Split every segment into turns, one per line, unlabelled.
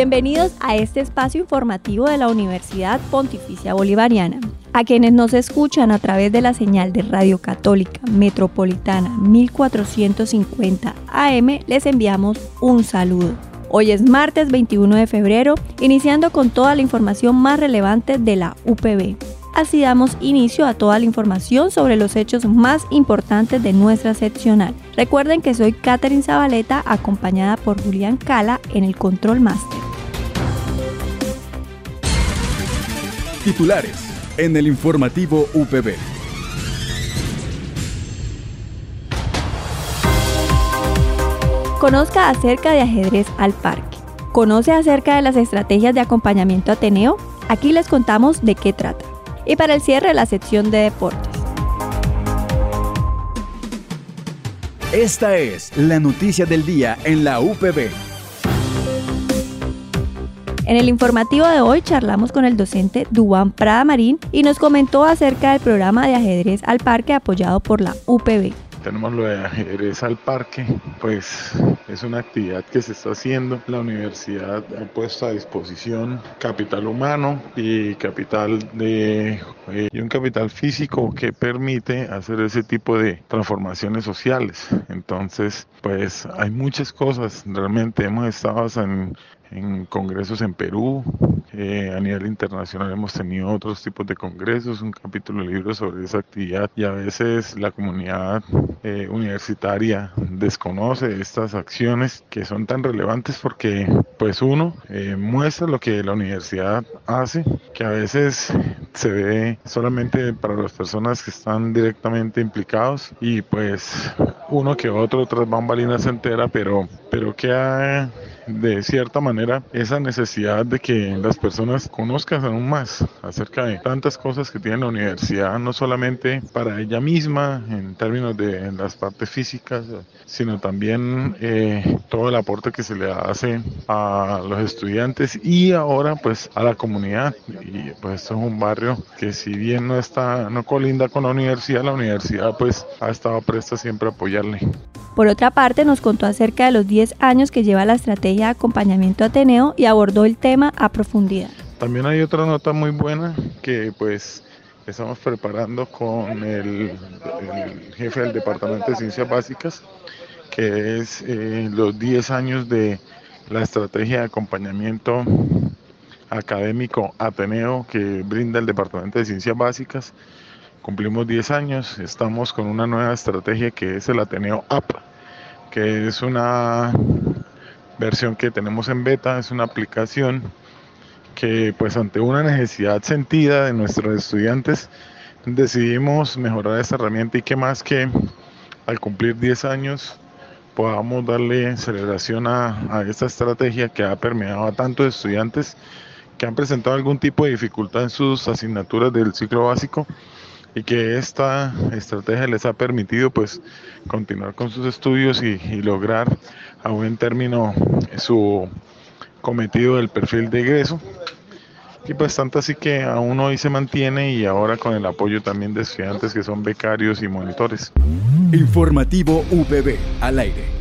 Bienvenidos a este espacio informativo de la Universidad Pontificia Bolivariana. A quienes nos escuchan a través de la señal de Radio Católica Metropolitana 1450 AM, les enviamos un saludo. Hoy es martes 21 de febrero, iniciando con toda la información más relevante de la UPB. Así damos inicio a toda la información sobre los hechos más importantes de nuestra seccional. Recuerden que soy Catherine Zabaleta acompañada por Julián Cala en el Control Master.
Titulares en el informativo UPB.
Conozca acerca de ajedrez al parque. ¿Conoce acerca de las estrategias de acompañamiento Ateneo? Aquí les contamos de qué trata. Y para el cierre, la sección de deportes.
Esta es la noticia del día en la UPB.
En el informativo de hoy charlamos con el docente Duan Prada Marín y nos comentó acerca del programa de ajedrez al parque apoyado por la UPB.
Tenemos lo de ajedrez al parque, pues es una actividad que se está haciendo. La universidad ha puesto a disposición capital humano y capital de eh, y un capital físico que permite hacer ese tipo de transformaciones sociales. Entonces, pues hay muchas cosas. Realmente hemos estado en, en congresos en Perú, eh, nivel internacional hemos tenido otros tipos de congresos, un capítulo de libros sobre esa actividad y a veces la comunidad eh, universitaria desconoce estas acciones que son tan relevantes porque pues uno eh, muestra lo que la universidad hace, que a veces se ve solamente para las personas que están directamente implicados y pues uno que otro tras bambalinas se entera, pero, pero que hay de cierta manera esa necesidad de que las personas conozcan aún más acerca de tantas cosas que tiene la universidad, no solamente para ella misma en términos de las partes físicas, sino también eh, todo el aporte que se le hace a los estudiantes y ahora pues a la comunidad. Y pues esto es un barrio que si bien no está, no colinda con la universidad, la universidad pues ha estado presta siempre a apoyarle.
Por otra parte, nos contó acerca de los 10 años que lleva la estrategia de acompañamiento Ateneo y abordó el tema a profundidad.
También hay otra nota muy buena que pues estamos preparando con el, jefe del Departamento de Ciencias Básicas, que es eh, los 10 años de la estrategia de acompañamiento académico Ateneo que brinda el Departamento de Ciencias Básicas. Cumplimos 10 años, estamos con una nueva estrategia que es el Ateneo App, que es una versión que tenemos en beta, es una aplicación que pues ante una necesidad sentida de nuestros estudiantes decidimos mejorar esta herramienta y que más que al cumplir 10 años podamos darle celebración a, a esta estrategia que ha permeado a tantos estudiantes que han presentado algún tipo de dificultad en sus asignaturas del ciclo básico y que esta estrategia les ha permitido pues continuar con sus estudios y, lograr a buen término su cometido del perfil de egreso y pues tanto así que aún hoy se mantiene y ahora con el apoyo también de estudiantes que son becarios y monitores.
Informativo VB al aire.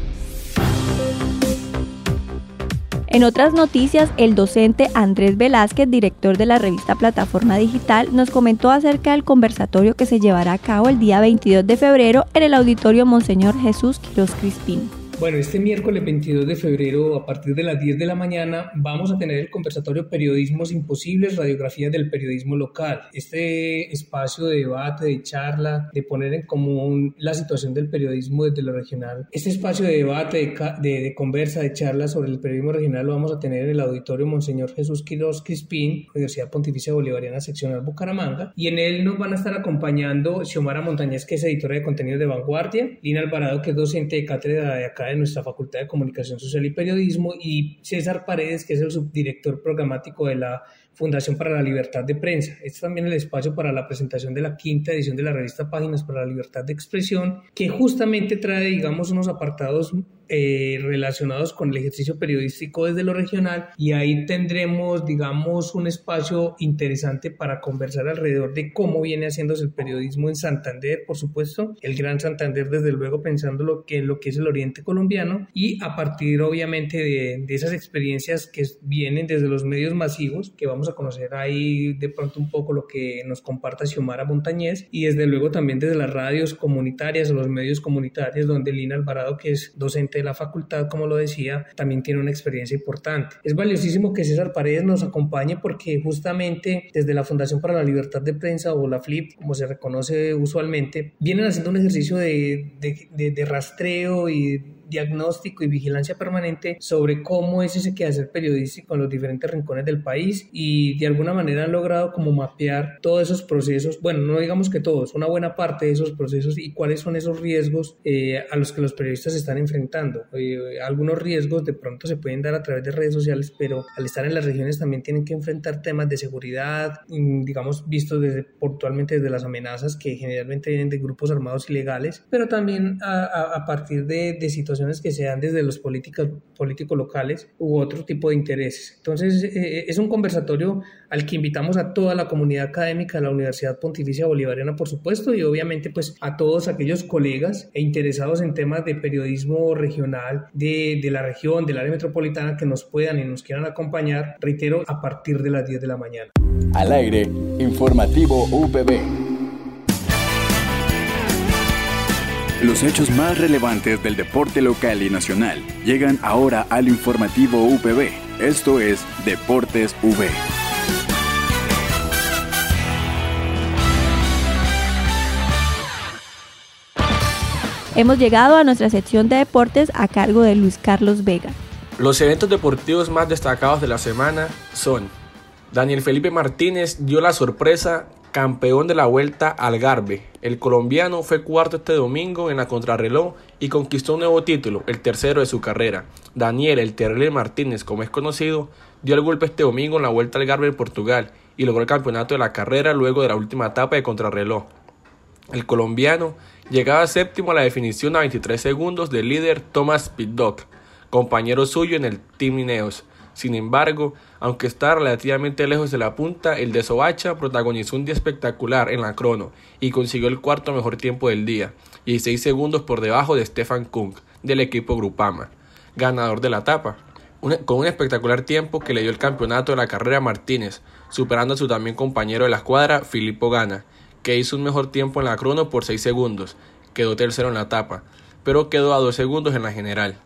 En otras noticias, el docente Andrés Velázquez, director de la revista Plataforma Digital, nos comentó acerca del conversatorio que se llevará a cabo el día 22 de febrero en el auditorio Monseñor Jesús Quiroz Crispín.
Bueno, este miércoles 22 de febrero, a partir de las 10 de la mañana, vamos a tener el conversatorio Periodismos Imposibles, Radiografías del Periodismo Local. Este espacio de debate, de charla, de poner en común la situación del periodismo desde lo regional. Este espacio de debate, de, de, conversa, de charla sobre el periodismo regional lo vamos a tener en el auditorio Monseñor Jesús Quiroz Crispín, Universidad Pontificia Bolivariana Seccional Bucaramanga, y en él nos van a estar acompañando Xiomara Montañez, que es editora de contenidos de vanguardia, Lina Alvarado, que es docente de cátedra de acá de nuestra Facultad de Comunicación Social y Periodismo, y César Paredes, que es el subdirector programático de la Fundación para la Libertad de Prensa. Este es también el espacio para la presentación de la quinta edición de la revista Páginas para la Libertad de Expresión, que justamente trae, digamos, unos apartados eh, relacionados con el ejercicio periodístico desde lo regional y ahí tendremos, digamos, un espacio interesante para conversar alrededor de cómo viene haciéndose el periodismo en Santander, por supuesto, el Gran Santander, desde luego pensando lo que, lo que es el oriente colombiano y a partir, obviamente, de, de esas experiencias que vienen desde los medios masivos, que vamos conocer ahí de pronto un poco lo que nos comparta Xiomara Montañez y desde luego también desde las radios comunitarias o los medios comunitarios donde Lina Alvarado, que es docente de la facultad, como lo decía, también tiene una experiencia importante. Es valiosísimo que César Paredes nos acompañe porque justamente desde la Fundación para la Libertad de Prensa o la FLIP, como se reconoce usualmente, vienen haciendo un ejercicio de, de, de rastreo y diagnóstico y vigilancia permanente sobre cómo es ese quehacer periodístico en los diferentes rincones del país y de alguna manera han logrado como mapear todos esos procesos, bueno, no digamos que todos, una buena parte de esos procesos y cuáles son esos riesgos eh, a los que los periodistas se están enfrentando. Eh, algunos riesgos de pronto se pueden dar a través de redes sociales, pero al estar en las regiones también tienen que enfrentar temas de seguridad, digamos, vistos desde, puntualmente desde las amenazas que generalmente vienen de grupos armados ilegales, pero también a, a, partir de, de situaciones que se dan desde los políticos, políticos locales u otro tipo de intereses. Entonces, eh, eh, es un conversatorio al que invitamos a toda la comunidad académica de la Universidad Pontificia Bolivariana, por supuesto, y obviamente pues a todos aquellos colegas e interesados en temas de periodismo regional de, de la región, del área metropolitana, que nos puedan y nos quieran acompañar, reitero, a partir de las 10 de la mañana.
Al aire, informativo UPB. Los hechos más relevantes del deporte local y nacional llegan ahora al informativo UPB. Esto es Deportes V.
Hemos llegado a nuestra sección de deportes a cargo de Luis Carlos Vega.
Los eventos deportivos más destacados de la semana son Daniel Felipe Martínez dio la sorpresa campeón de la Vuelta al Garbe. El colombiano fue cuarto este domingo en la contrarreloj y conquistó un nuevo título, el tercero de su carrera. Daniel El Martínez, como es conocido, dio el golpe este domingo en la Vuelta al Garbe en Portugal y logró el campeonato de la carrera luego de la última etapa de contrarreloj. El colombiano llegaba séptimo a la definición a 23 segundos del líder Thomas Pitdock, compañero suyo en el Team Ineos. Sin embargo, aunque está relativamente lejos de la punta, el de Soacha protagonizó un día espectacular en la crono y consiguió el cuarto mejor tiempo del día, y 6 segundos por debajo de Stefan Kung, del equipo Grupama, ganador de la etapa, con un espectacular tiempo que le dio el campeonato de la carrera a Martínez, superando a su también compañero de la escuadra, Filippo Gana, que hizo un mejor tiempo en la crono por 6 segundos, quedó tercero en la etapa, pero quedó a 2 segundos en la general.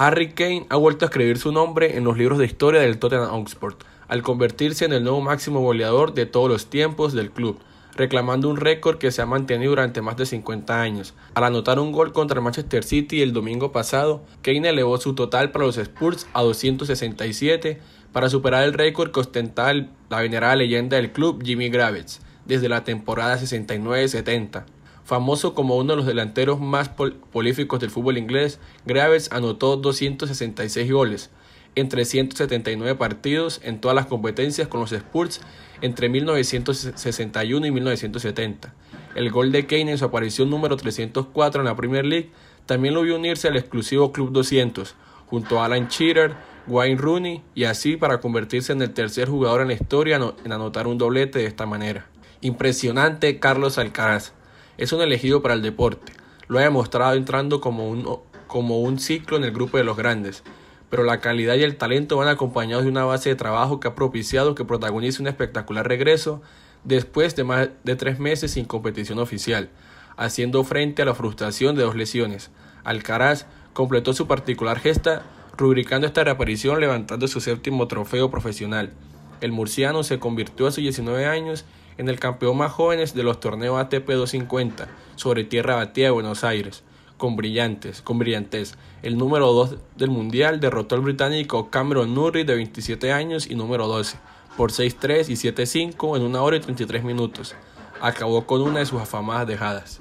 Harry Kane ha vuelto a escribir su nombre en los libros de historia del Tottenham Hotspur, al convertirse en el nuevo máximo goleador de todos los tiempos del club, reclamando un récord que se ha mantenido durante más de 50 años. Al anotar un gol contra el Manchester City el domingo pasado, Kane elevó su total para los Spurs a 267 para superar el récord que ostentaba la venerada leyenda del club Jimmy Gravitz desde la temporada 69-70. Famoso como uno de los delanteros más prolíficos del fútbol inglés, Graves anotó 266 goles en 379 partidos en todas las competencias con los Spurs entre 1961 y 1970. El gol de Kane en su aparición número 304 en la Premier League también lo vio unirse al exclusivo Club 200, junto a Alan Shearer, Wayne Rooney y así para convertirse en el tercer jugador en la historia en anotar un doblete de esta manera. Impresionante Carlos Alcaraz es un elegido para el deporte. Lo ha demostrado entrando como un, como un ciclo en el grupo de los grandes. Pero la calidad y el talento van acompañados de una base de trabajo que ha propiciado que protagonice un espectacular regreso después de más de tres meses sin competición oficial, haciendo frente a la frustración de dos lesiones. Alcaraz completó su particular gesta rubricando esta reaparición levantando su séptimo trofeo profesional. El murciano se convirtió a sus 19 años en el campeón más jóvenes de los torneos ATP 250 sobre tierra batida de Buenos Aires, con brillantes, con brillantez. El número 2 del mundial derrotó al británico Cameron Norrie de 27 años y número 12 por 6-3 y 7-5 en una hora y 33 minutos. Acabó con una de sus afamadas dejadas.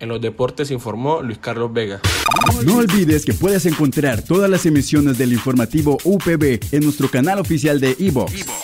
En los deportes informó Luis Carlos Vega.
No olvides que puedes encontrar todas las emisiones del informativo UPB en nuestro canal oficial de iVox,